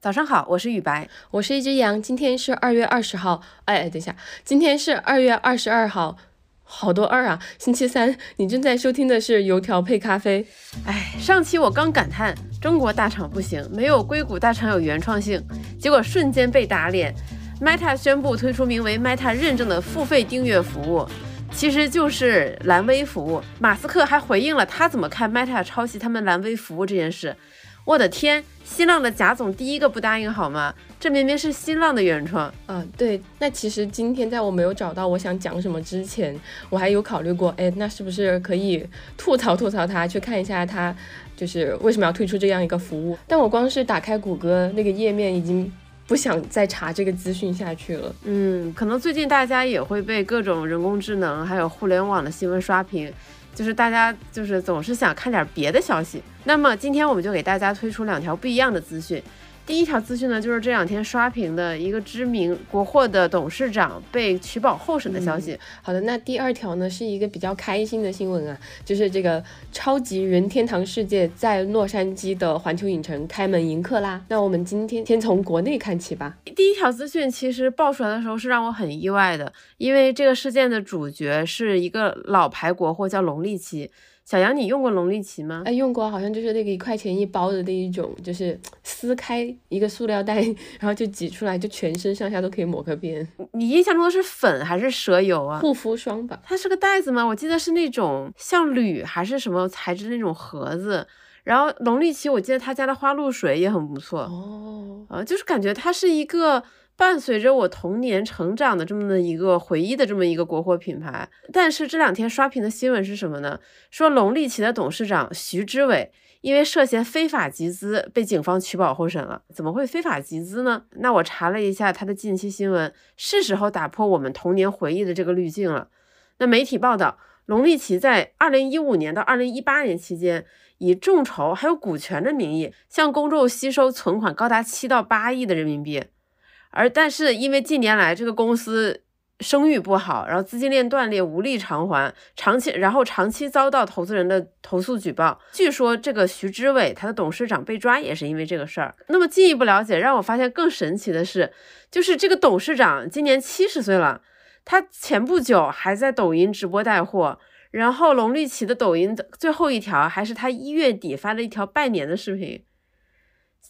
早上好，我是雨白，我是一只羊。今天是二月二十号，哎，等一下，今天是二月二十二号，好多二啊！星期三，你正在收听的是油条配咖啡。哎，上期我刚感叹中国大厂不行，没有硅谷大厂有原创性，结果瞬间被打脸。Meta 宣布推出名为 Meta 认证的付费订阅服务，其实就是蓝 V 服务。马斯克还回应了他怎么看 Meta 抄袭他们蓝 V 服务这件事。我的天，新浪的贾总第一个不答应好吗？这明明是新浪的原创。啊，对。那其实今天在我没有找到我想讲什么之前，我还有考虑过，哎，那是不是可以吐槽吐槽他，去看一下他就是为什么要推出这样一个服务？但我光是打开谷歌那个页面，已经不想再查这个资讯下去了。嗯，可能最近大家也会被各种人工智能还有互联网的新闻刷屏。就是大家就是总是想看点别的消息，那么今天我们就给大家推出两条不一样的资讯。第一条资讯呢，就是这两天刷屏的一个知名国货的董事长被取保候审的消息。好的，那第二条呢，是一个比较开心的新闻啊，就是这个超级任天堂世界在洛杉矶的环球影城开门迎客啦。那我们今天先从国内看起吧。第一条资讯其实爆出来的时候是让我很意外的，因为这个事件的主角是一个老牌国货，叫龙力奇。小杨，你用过龙力奇吗？哎，用过，好像就是那个一块钱一包的那一种，就是撕开一个塑料袋，然后就挤出来，就全身上下都可以抹个遍。你印象中的是粉还是蛇油啊？护肤霜吧。它是个袋子吗？我记得是那种像铝还是什么材质那种盒子。然后龙力奇，我记得他家的花露水也很不错哦。呃，就是感觉它是一个。伴随着我童年成长的这么的一个回忆的这么一个国货品牌，但是这两天刷屏的新闻是什么呢？说龙力奇的董事长徐之伟因为涉嫌非法集资被警方取保候审了。怎么会非法集资呢？那我查了一下他的近期新闻，是时候打破我们童年回忆的这个滤镜了。那媒体报道，龙力奇在二零一五年到二零一八年期间，以众筹还有股权的名义，向公众吸收存款高达七到八亿的人民币。而但是因为近年来这个公司声誉不好，然后资金链断裂，无力偿还，长期然后长期遭到投资人的投诉举报。据说这个徐之伟他的董事长被抓也是因为这个事儿。那么进一步了解，让我发现更神奇的是，就是这个董事长今年七十岁了，他前不久还在抖音直播带货，然后龙力奇的抖音的最后一条还是他一月底发的一条拜年的视频。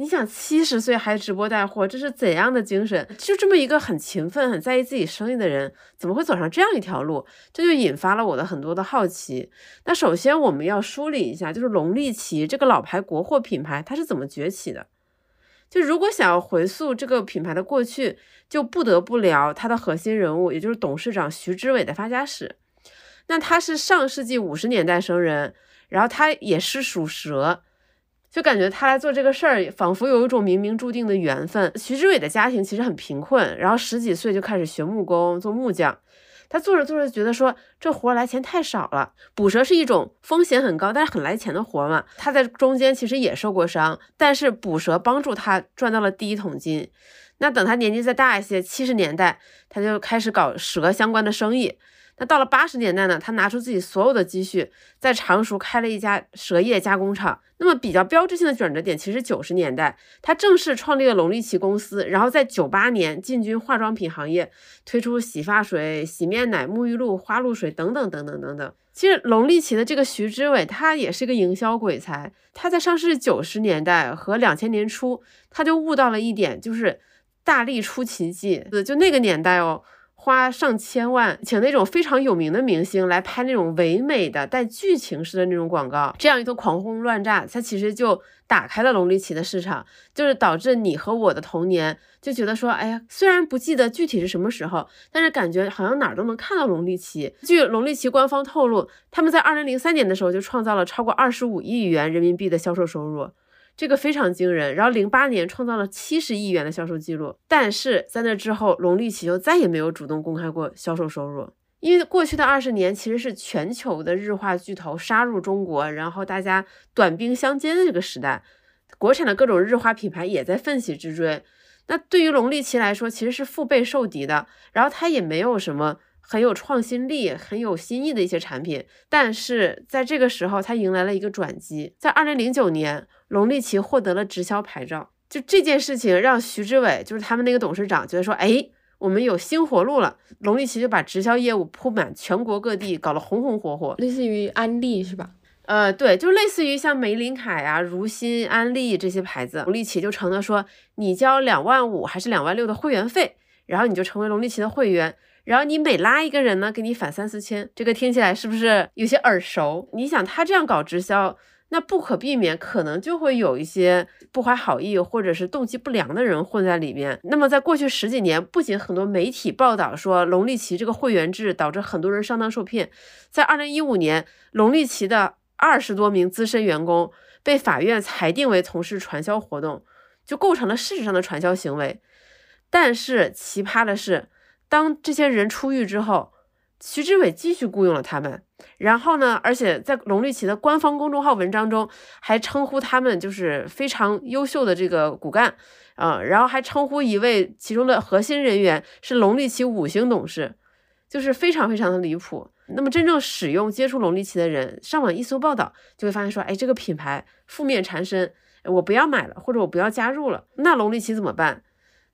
你想七十岁还直播带货，这是怎样的精神？就这么一个很勤奋、很在意自己生意的人，怎么会走上这样一条路？这就引发了我的很多的好奇。那首先我们要梳理一下，就是龙力奇这个老牌国货品牌，它是怎么崛起的？就如果想要回溯这个品牌的过去，就不得不聊它的核心人物，也就是董事长徐之伟的发家史。那他是上世纪五十年代生人，然后他也是属蛇。就感觉他来做这个事儿，仿佛有一种冥冥注定的缘分。徐志伟的家庭其实很贫困，然后十几岁就开始学木工，做木匠。他做着做着觉得说这活来钱太少了，捕蛇是一种风险很高但是很来钱的活嘛。他在中间其实也受过伤，但是捕蛇帮助他赚到了第一桶金。那等他年纪再大一些，七十年代他就开始搞蛇相关的生意。那到了八十年代呢，他拿出自己所有的积蓄，在常熟开了一家蛇业加工厂。那么比较标志性的转折点，其实九十年代，他正式创立了龙力奇公司，然后在九八年进军化妆品行业，推出洗发水、洗面奶、沐浴露、花露水等等等等等等。其实龙力奇的这个徐之伟，他也是个营销鬼才。他在上市九十年代和两千年初，他就悟到了一点，就是大力出奇迹。就那个年代哦。花上千万请那种非常有名的明星来拍那种唯美的带剧情式的那种广告，这样一通狂轰乱炸，它其实就打开了龙力奇的市场，就是导致你和我的童年就觉得说，哎呀，虽然不记得具体是什么时候，但是感觉好像哪儿都能看到龙力奇。据龙力奇官方透露，他们在二零零三年的时候就创造了超过二十五亿元人民币的销售收入。这个非常惊人，然后零八年创造了七十亿元的销售记录，但是在那之后，龙力奇就再也没有主动公开过销售收入，因为过去的二十年其实是全球的日化巨头杀入中国，然后大家短兵相接的这个时代，国产的各种日化品牌也在奋起直追，那对于龙力奇来说其实是腹背受敌的，然后它也没有什么。很有创新力、很有新意的一些产品，但是在这个时候，它迎来了一个转机。在二零零九年，龙力奇获得了直销牌照。就这件事情让徐志伟，就是他们那个董事长觉得说，哎，我们有新活路了。龙力奇就把直销业务铺满全国各地，搞得红红火火，类似于安利是吧？呃，对，就类似于像玫琳凯啊、如新、安利这些牌子，龙力奇就成了说，你交两万五还是两万六的会员费，然后你就成为龙力奇的会员，然后你每拉一个人呢，给你返三四千，这个听起来是不是有些耳熟？你想他这样搞直销？那不可避免，可能就会有一些不怀好意或者是动机不良的人混在里面。那么，在过去十几年，不仅很多媒体报道说龙力奇这个会员制导致很多人上当受骗，在二零一五年，龙力奇的二十多名资深员工被法院裁定为从事传销活动，就构成了事实上的传销行为。但是奇葩的是，当这些人出狱之后，徐志伟继续雇佣了他们。然后呢？而且在龙力奇的官方公众号文章中，还称呼他们就是非常优秀的这个骨干，啊，然后还称呼一位其中的核心人员是龙力奇五星董事，就是非常非常的离谱。那么真正使用接触龙力奇的人，上网一搜报道，就会发现说，哎，这个品牌负面缠身，我不要买了，或者我不要加入了。那龙力奇怎么办？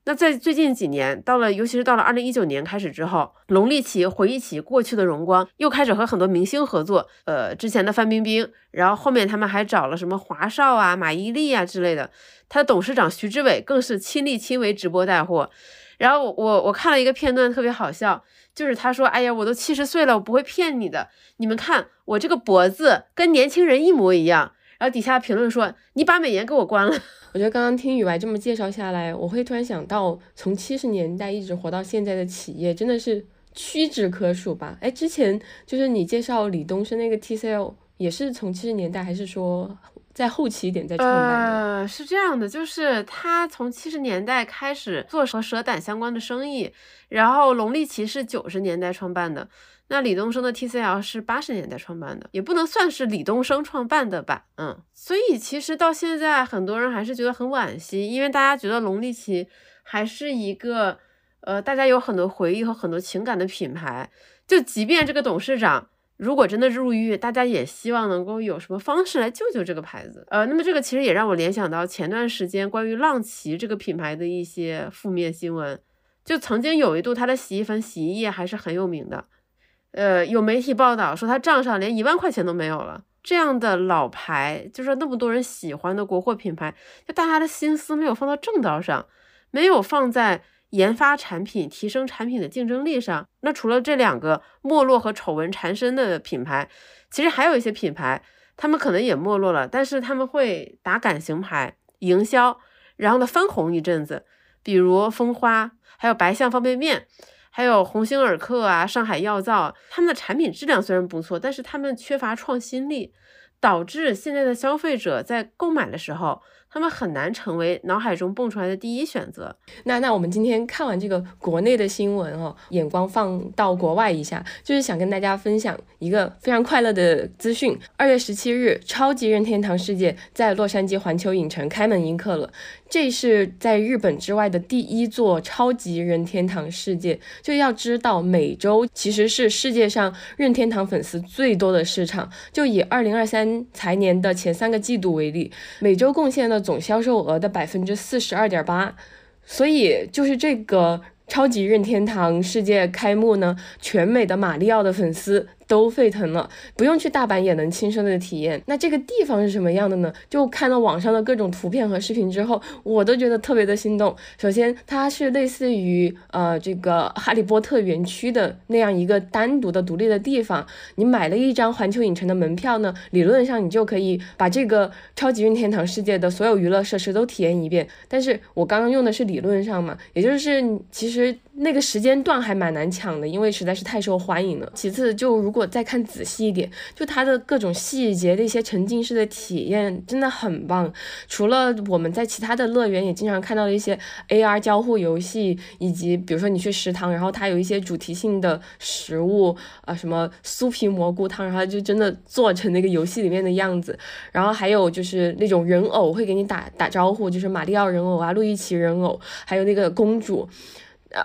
那在最近几年，到了尤其是到了二零一九年开始之后，龙力奇回忆起过去的荣光，又开始和很多明星合作。呃，之前的范冰冰，然后后面他们还找了什么华少啊、马伊琍啊之类的。他的董事长徐志伟更是亲力亲为直播带货。然后我我看了一个片段，特别好笑，就是他说：“哎呀，我都七十岁了，我不会骗你的。你们看我这个脖子跟年轻人一模一样。”然后底下评论说：“你把美颜给我关了。”我觉得刚刚听雨白这么介绍下来，我会突然想到，从七十年代一直活到现在的企业真的是屈指可数吧？哎，之前就是你介绍李东升那个 TCL，也是从七十年代，还是说在后期一点再创办的？呃，是这样的，就是他从七十年代开始做和蛇胆相关的生意，然后龙力奇是九十年代创办的。那李东升的 TCL 是八十年代创办的，也不能算是李东升创办的吧，嗯，所以其实到现在很多人还是觉得很惋惜，因为大家觉得龙力奇还是一个，呃，大家有很多回忆和很多情感的品牌，就即便这个董事长如果真的入狱，大家也希望能够有什么方式来救救这个牌子，呃，那么这个其实也让我联想到前段时间关于浪奇这个品牌的一些负面新闻，就曾经有一度它的洗衣粉、洗衣液还是很有名的。呃，有媒体报道说他账上连一万块钱都没有了。这样的老牌，就是那么多人喜欢的国货品牌，就大家的心思没有放到正道上，没有放在研发产品、提升产品的竞争力上。那除了这两个没落和丑闻缠身的品牌，其实还有一些品牌，他们可能也没落了，但是他们会打感情牌营销，然后呢翻红一阵子，比如蜂花，还有白象方便面。还有鸿星尔克啊，上海药皂，他们的产品质量虽然不错，但是他们缺乏创新力，导致现在的消费者在购买的时候。他们很难成为脑海中蹦出来的第一选择。那那我们今天看完这个国内的新闻哦，眼光放到国外一下，就是想跟大家分享一个非常快乐的资讯。二月十七日，超级任天堂世界在洛杉矶环球影城开门迎客了。这是在日本之外的第一座超级任天堂世界。就要知道，美洲其实是世界上任天堂粉丝最多的市场。就以二零二三财年的前三个季度为例，美洲贡献了。总销售额的百分之四十二点八，所以就是这个超级任天堂世界开幕呢，全美的马里奥的粉丝。都沸腾了，不用去大阪也能亲身的体验。那这个地方是什么样的呢？就看到网上的各种图片和视频之后，我都觉得特别的心动。首先，它是类似于呃这个哈利波特园区的那样一个单独的独立的地方。你买了一张环球影城的门票呢，理论上你就可以把这个超级任天堂世界的所有娱乐设施都体验一遍。但是我刚刚用的是理论上嘛，也就是其实那个时间段还蛮难抢的，因为实在是太受欢迎了。其次，就如果再看仔细一点，就它的各种细节的一些沉浸式的体验真的很棒。除了我们在其他的乐园也经常看到的一些 AR 交互游戏，以及比如说你去食堂，然后它有一些主题性的食物啊，什么酥皮蘑菇汤，然后就真的做成那个游戏里面的样子。然后还有就是那种人偶会给你打打招呼，就是马里奥人偶啊、路易奇人偶，还有那个公主。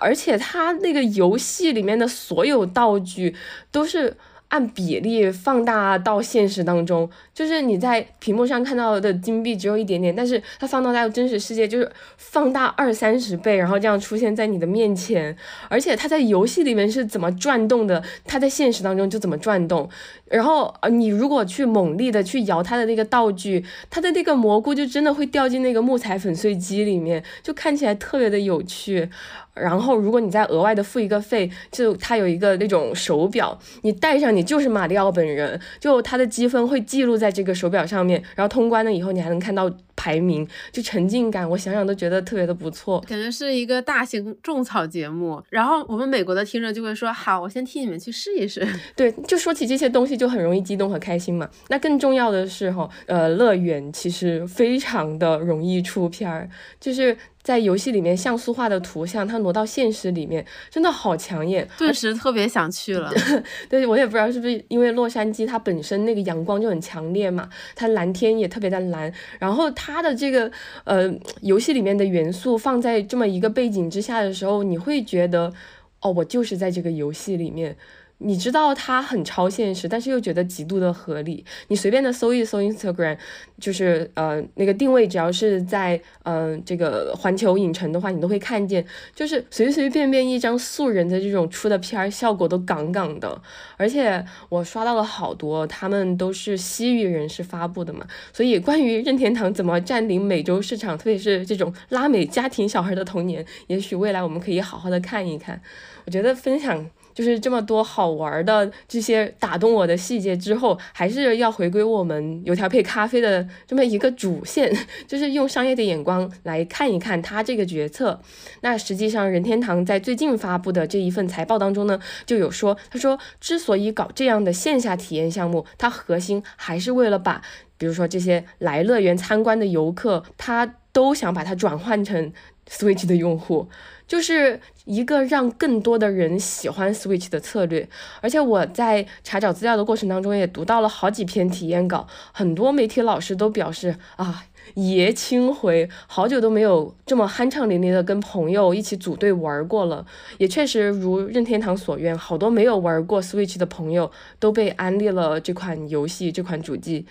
而且他那个游戏里面的所有道具都是按比例放大到现实当中，就是你在屏幕上看到的金币只有一点点，但是它放到在真实世界就是放大二三十倍，然后这样出现在你的面前，而且它在游戏里面是怎么转动的，它在现实当中就怎么转动。然后呃，你如果去猛力的去摇它的那个道具，它的那个蘑菇就真的会掉进那个木材粉碎机里面，就看起来特别的有趣。然后，如果你再额外的付一个费，就它有一个那种手表，你戴上你就是马里奥本人，就它的积分会记录在这个手表上面。然后通关了以后，你还能看到排名，就沉浸感，我想想都觉得特别的不错，感觉是一个大型种草节目。然后我们美国的听众就会说：“好，我先替你们去试一试。”对，就说起这些东西就很容易激动和开心嘛。那更重要的是哈，呃，乐园其实非常的容易出片儿，就是。在游戏里面像素化的图像，它挪到现实里面真的好抢眼，顿时特别想去了。对，我也不知道是不是因为洛杉矶它本身那个阳光就很强烈嘛，它蓝天也特别的蓝，然后它他的这个呃游戏里面的元素放在这么一个背景之下的时候，你会觉得哦，我就是在这个游戏里面。你知道它很超现实，但是又觉得极度的合理。你随便的搜一搜 Instagram，就是呃那个定位，只要是在嗯这个环球影城的话，你都会看见，就是随随便便一张素人的这种出的片儿，效果都杠杠的。而且我刷到了好多，他们都是西域人士发布的嘛，所以关于任天堂怎么占领美洲市场，特别是这种拉美家庭小孩的童年，也许未来我们可以好好的看一看。我觉得分享。就是这么多好玩的这些打动我的细节之后，还是要回归我们油条配咖啡的这么一个主线，就是用商业的眼光来看一看他这个决策。那实际上，任天堂在最近发布的这一份财报当中呢，就有说，他说之所以搞这样的线下体验项目，它核心还是为了把，比如说这些来乐园参观的游客，他都想把它转换成 Switch 的用户。就是一个让更多的人喜欢 Switch 的策略，而且我在查找资料的过程当中也读到了好几篇体验稿，很多媒体老师都表示啊，爷青回，好久都没有这么酣畅淋漓的跟朋友一起组队玩过了。也确实如任天堂所愿，好多没有玩过 Switch 的朋友都被安利了这款游戏这款主机。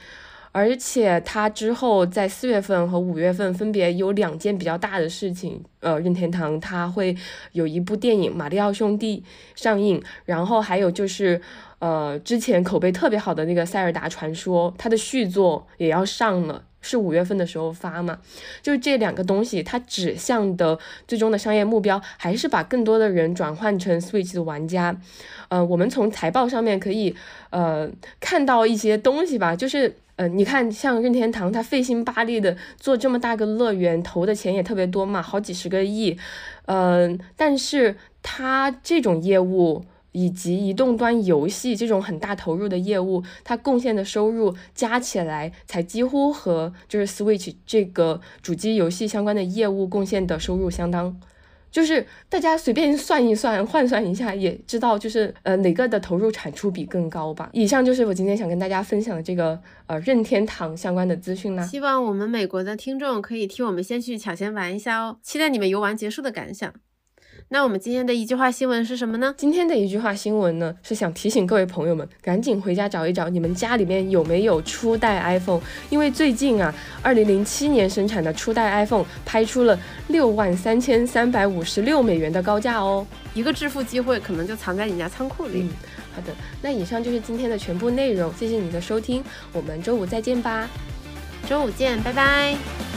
而且他之后在四月份和五月份分别有两件比较大的事情，呃，任天堂它会有一部电影《马里奥兄弟》上映，然后还有就是，呃，之前口碑特别好的那个《塞尔达传说》，它的续作也要上了，是五月份的时候发嘛？就这两个东西，它指向的最终的商业目标还是把更多的人转换成 Switch 的玩家。呃，我们从财报上面可以呃看到一些东西吧，就是。呃，你看，像任天堂，他费心巴力的做这么大个乐园，投的钱也特别多嘛，好几十个亿。嗯，但是他这种业务以及移动端游戏这种很大投入的业务，它贡献的收入加起来，才几乎和就是 Switch 这个主机游戏相关的业务贡献的收入相当。就是大家随便算一算，换算一下，也知道就是呃哪个的投入产出比更高吧。以上就是我今天想跟大家分享的这个呃任天堂相关的资讯啦。希望我们美国的听众可以替我们先去抢先玩一下哦，期待你们游玩结束的感想。那我们今天的一句话新闻是什么呢？今天的一句话新闻呢，是想提醒各位朋友们，赶紧回家找一找你们家里面有没有初代 iPhone，因为最近啊，二零零七年生产的初代 iPhone 拍出了六万三千三百五十六美元的高价哦，一个致富机会可能就藏在你家仓库里。嗯，好的，那以上就是今天的全部内容，谢谢你的收听，我们周五再见吧，周五见，拜拜。